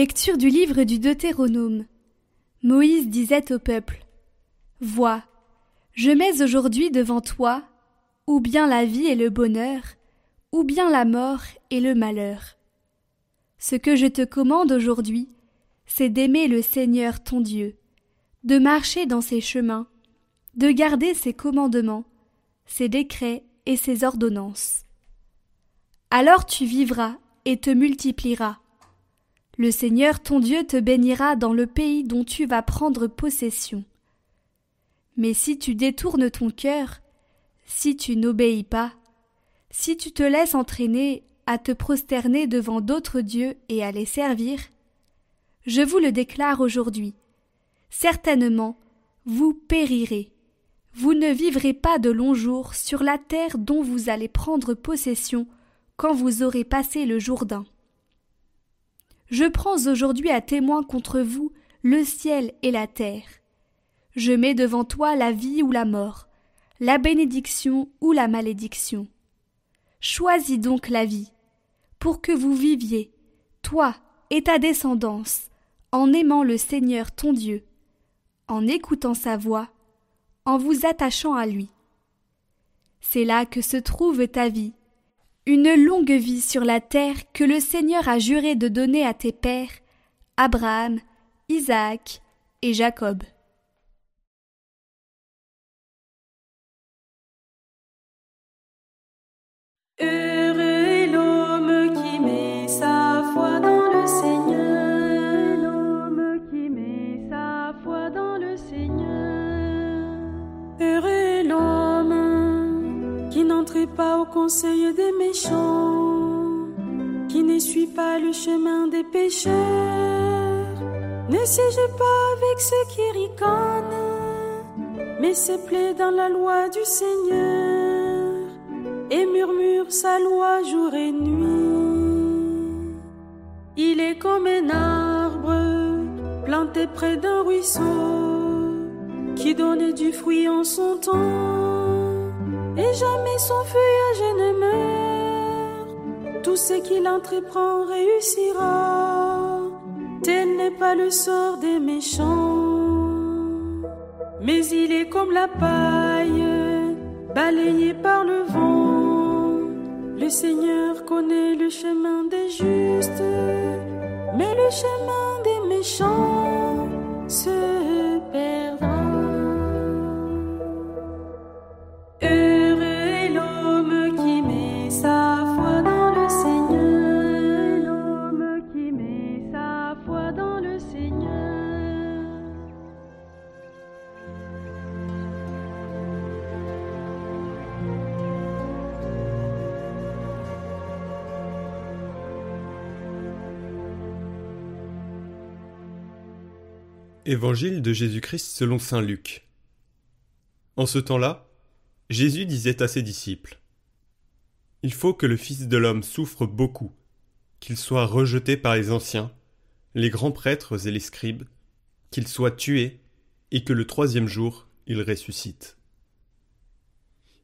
Lecture du livre du Deutéronome. Moïse disait au peuple Vois, je mets aujourd'hui devant toi ou bien la vie et le bonheur, ou bien la mort et le malheur. Ce que je te commande aujourd'hui, c'est d'aimer le Seigneur ton Dieu, de marcher dans ses chemins, de garder ses commandements, ses décrets et ses ordonnances. Alors tu vivras et te multiplieras le Seigneur ton Dieu te bénira dans le pays dont tu vas prendre possession. Mais si tu détournes ton cœur, si tu n'obéis pas, si tu te laisses entraîner à te prosterner devant d'autres dieux et à les servir, je vous le déclare aujourd'hui, certainement vous périrez. Vous ne vivrez pas de longs jours sur la terre dont vous allez prendre possession quand vous aurez passé le Jourdain. Je prends aujourd'hui à témoin contre vous le ciel et la terre. Je mets devant toi la vie ou la mort, la bénédiction ou la malédiction. Choisis donc la vie, pour que vous viviez, toi et ta descendance, en aimant le Seigneur ton Dieu, en écoutant sa voix, en vous attachant à lui. C'est là que se trouve ta vie, une longue vie sur la terre que le Seigneur a juré de donner à tes pères, Abraham, Isaac et Jacob. Heureux pas au conseil des méchants, qui ne suit pas le chemin des pécheurs, ne siège pas avec ceux qui ricanent, mais se plaît dans la loi du Seigneur et murmure sa loi jour et nuit. Il est comme un arbre planté près d'un ruisseau qui donne du fruit en son temps et jamais son feuillage ne meurt. Tout ce qu'il entreprend réussira. Tel n'est pas le sort des méchants, mais il est comme la paille balayée par le vent. Le Seigneur connaît le chemin des justes, mais le chemin des méchants se perdra. Évangile de Jésus-Christ selon saint Luc. En ce temps-là, Jésus disait à ses disciples Il faut que le Fils de l'homme souffre beaucoup, qu'il soit rejeté par les anciens, les grands prêtres et les scribes, qu'il soit tué, et que le troisième jour il ressuscite.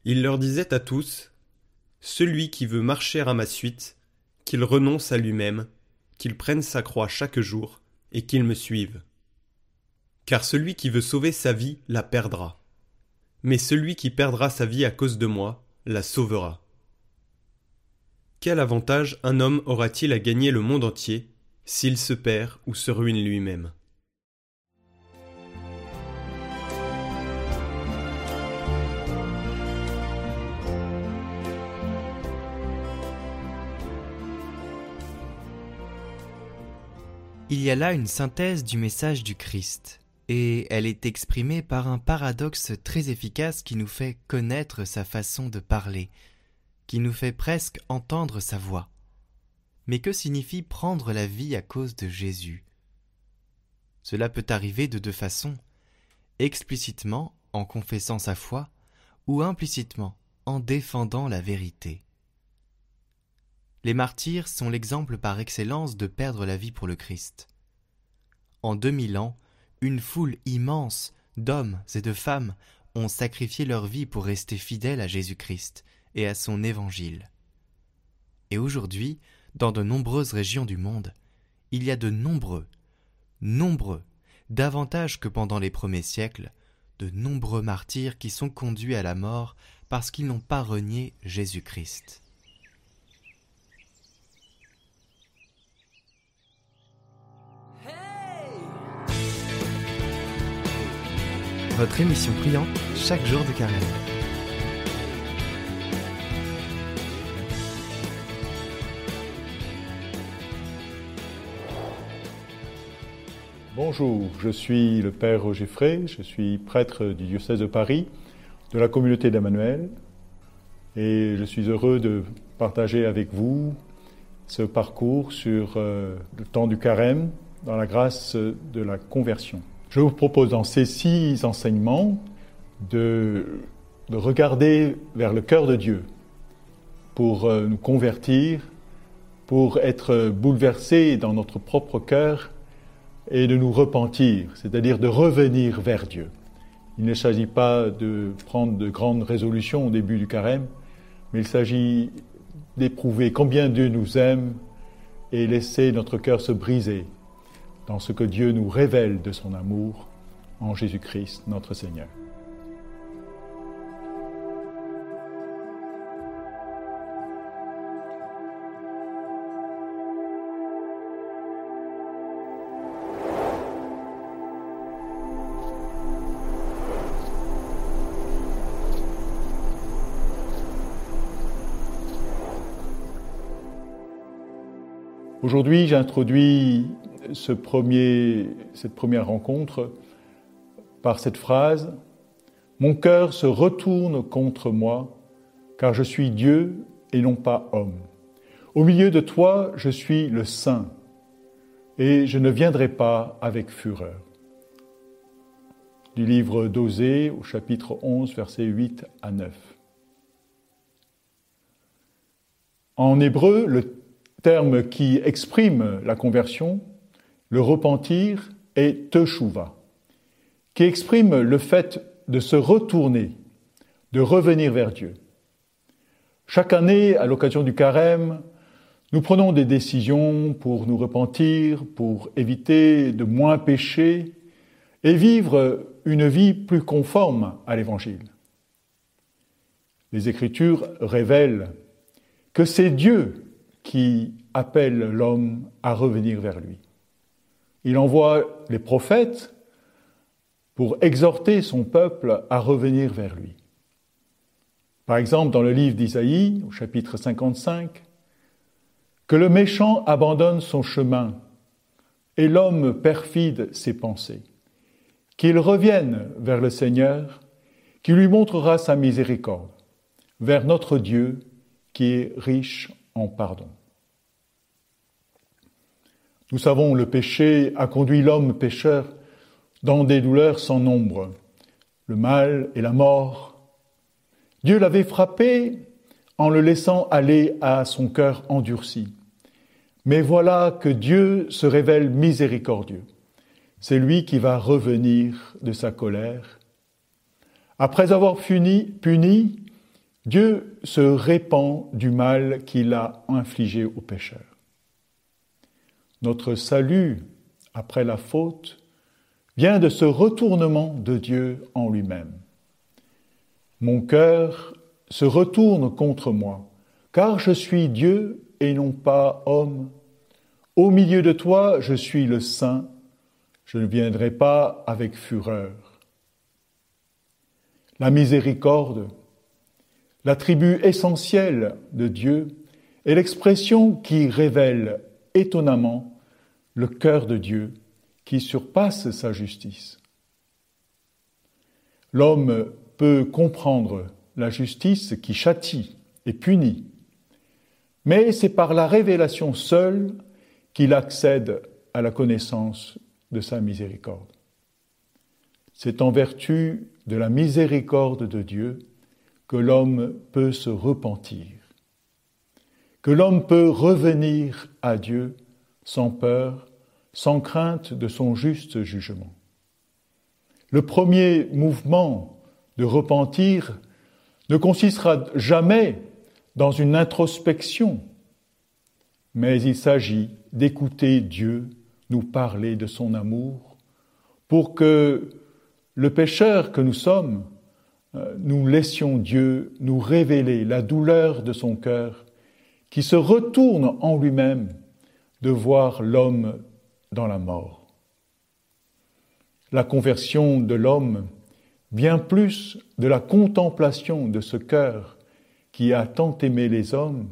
Il leur disait à tous Celui qui veut marcher à ma suite, qu'il renonce à lui-même, qu'il prenne sa croix chaque jour, et qu'il me suive. Car celui qui veut sauver sa vie la perdra. Mais celui qui perdra sa vie à cause de moi la sauvera. Quel avantage un homme aura-t-il à gagner le monde entier s'il se perd ou se ruine lui-même? Il y a là une synthèse du message du Christ, et elle est exprimée par un paradoxe très efficace qui nous fait connaître sa façon de parler, qui nous fait presque entendre sa voix. Mais que signifie prendre la vie à cause de Jésus? Cela peut arriver de deux façons, explicitement en confessant sa foi, ou implicitement en défendant la vérité. Les martyrs sont l'exemple par excellence de perdre la vie pour le Christ. En deux mille ans, une foule immense d'hommes et de femmes ont sacrifié leur vie pour rester fidèles à Jésus-Christ et à son évangile. Et aujourd'hui, dans de nombreuses régions du monde, il y a de nombreux, nombreux, davantage que pendant les premiers siècles, de nombreux martyrs qui sont conduits à la mort parce qu'ils n'ont pas renié Jésus-Christ. Votre émission priante chaque jour de carême. Bonjour, je suis le Père Roger Frey, je suis prêtre du diocèse de Paris, de la communauté d'Emmanuel, et je suis heureux de partager avec vous ce parcours sur euh, le temps du carême dans la grâce de la conversion. Je vous propose dans ces six enseignements de, de regarder vers le cœur de Dieu pour euh, nous convertir, pour être bouleversés dans notre propre cœur et de nous repentir, c'est-à-dire de revenir vers Dieu. Il ne s'agit pas de prendre de grandes résolutions au début du carême, mais il s'agit d'éprouver combien Dieu nous aime et laisser notre cœur se briser dans ce que Dieu nous révèle de son amour en Jésus-Christ notre Seigneur. Aujourd'hui, j'introduis cette première rencontre par cette phrase Mon cœur se retourne contre moi, car je suis Dieu et non pas homme. Au milieu de toi, je suis le Saint, et je ne viendrai pas avec fureur. Du livre d'Osée au chapitre 11, versets 8 à 9. En hébreu, le terme qui exprime la conversion, le repentir est teshuva, qui exprime le fait de se retourner, de revenir vers Dieu. Chaque année, à l'occasion du carême, nous prenons des décisions pour nous repentir, pour éviter de moins pécher et vivre une vie plus conforme à l'Évangile. Les Écritures révèlent que c'est Dieu qui appelle l'homme à revenir vers lui. Il envoie les prophètes pour exhorter son peuple à revenir vers lui. Par exemple, dans le livre d'Isaïe, au chapitre 55, que le méchant abandonne son chemin et l'homme perfide ses pensées, qu'il revienne vers le Seigneur, qui lui montrera sa miséricorde, vers notre Dieu qui est riche en pardon. Nous savons, le péché a conduit l'homme pécheur dans des douleurs sans nombre, le mal et la mort. Dieu l'avait frappé en le laissant aller à son cœur endurci. Mais voilà que Dieu se révèle miséricordieux. C'est lui qui va revenir de sa colère. Après avoir puni, puni Dieu se répand du mal qu'il a infligé aux pécheurs. Notre salut après la faute vient de ce retournement de Dieu en lui-même. Mon cœur se retourne contre moi, car je suis Dieu et non pas homme. Au milieu de toi, je suis le Saint, je ne viendrai pas avec fureur. La miséricorde, l'attribut essentiel de Dieu, est l'expression qui révèle étonnamment le cœur de Dieu qui surpasse sa justice. L'homme peut comprendre la justice qui châtie et punit, mais c'est par la révélation seule qu'il accède à la connaissance de sa miséricorde. C'est en vertu de la miséricorde de Dieu que l'homme peut se repentir que l'homme peut revenir à Dieu sans peur, sans crainte de son juste jugement. Le premier mouvement de repentir ne consistera jamais dans une introspection, mais il s'agit d'écouter Dieu nous parler de son amour pour que le pécheur que nous sommes, euh, nous laissions Dieu nous révéler la douleur de son cœur qui se retourne en lui-même de voir l'homme dans la mort. La conversion de l'homme bien plus de la contemplation de ce cœur qui a tant aimé les hommes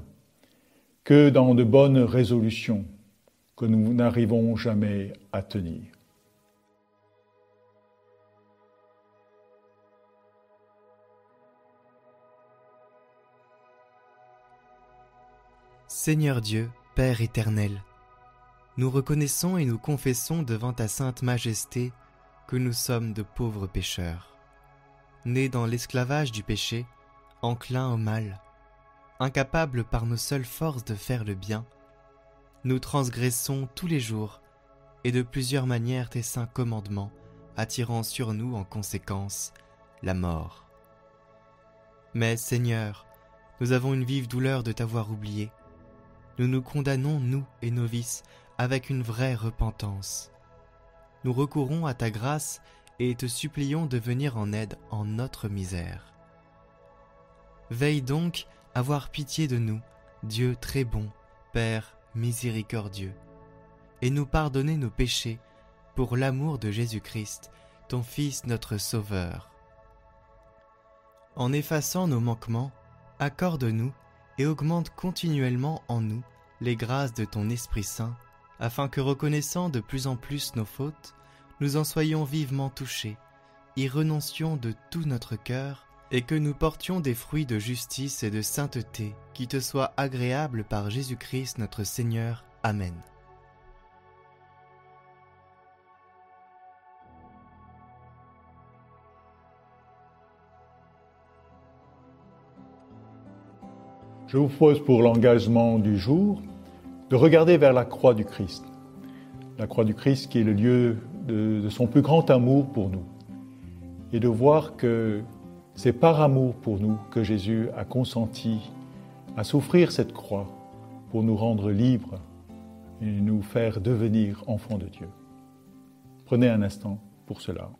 que dans de bonnes résolutions que nous n'arrivons jamais à tenir. Seigneur Dieu, Père éternel, nous reconnaissons et nous confessons devant ta sainte majesté que nous sommes de pauvres pécheurs, nés dans l'esclavage du péché, enclins au mal, incapables par nos seules forces de faire le bien, nous transgressons tous les jours et de plusieurs manières tes saints commandements, attirant sur nous en conséquence la mort. Mais Seigneur, nous avons une vive douleur de t'avoir oublié. Nous nous condamnons, nous et nos vices, avec une vraie repentance. Nous recourons à ta grâce et te supplions de venir en aide en notre misère. Veille donc avoir pitié de nous, Dieu très bon, Père miséricordieux, et nous pardonner nos péchés pour l'amour de Jésus-Christ, ton Fils notre Sauveur. En effaçant nos manquements, accorde-nous et augmente continuellement en nous les grâces de ton Esprit Saint, afin que reconnaissant de plus en plus nos fautes, nous en soyons vivement touchés, y renoncions de tout notre cœur et que nous portions des fruits de justice et de sainteté qui te soient agréables par Jésus-Christ notre Seigneur. Amen. Je vous propose pour l'engagement du jour de regarder vers la croix du Christ. La croix du Christ qui est le lieu de, de son plus grand amour pour nous. Et de voir que c'est par amour pour nous que Jésus a consenti à souffrir cette croix pour nous rendre libres et nous faire devenir enfants de Dieu. Prenez un instant pour cela.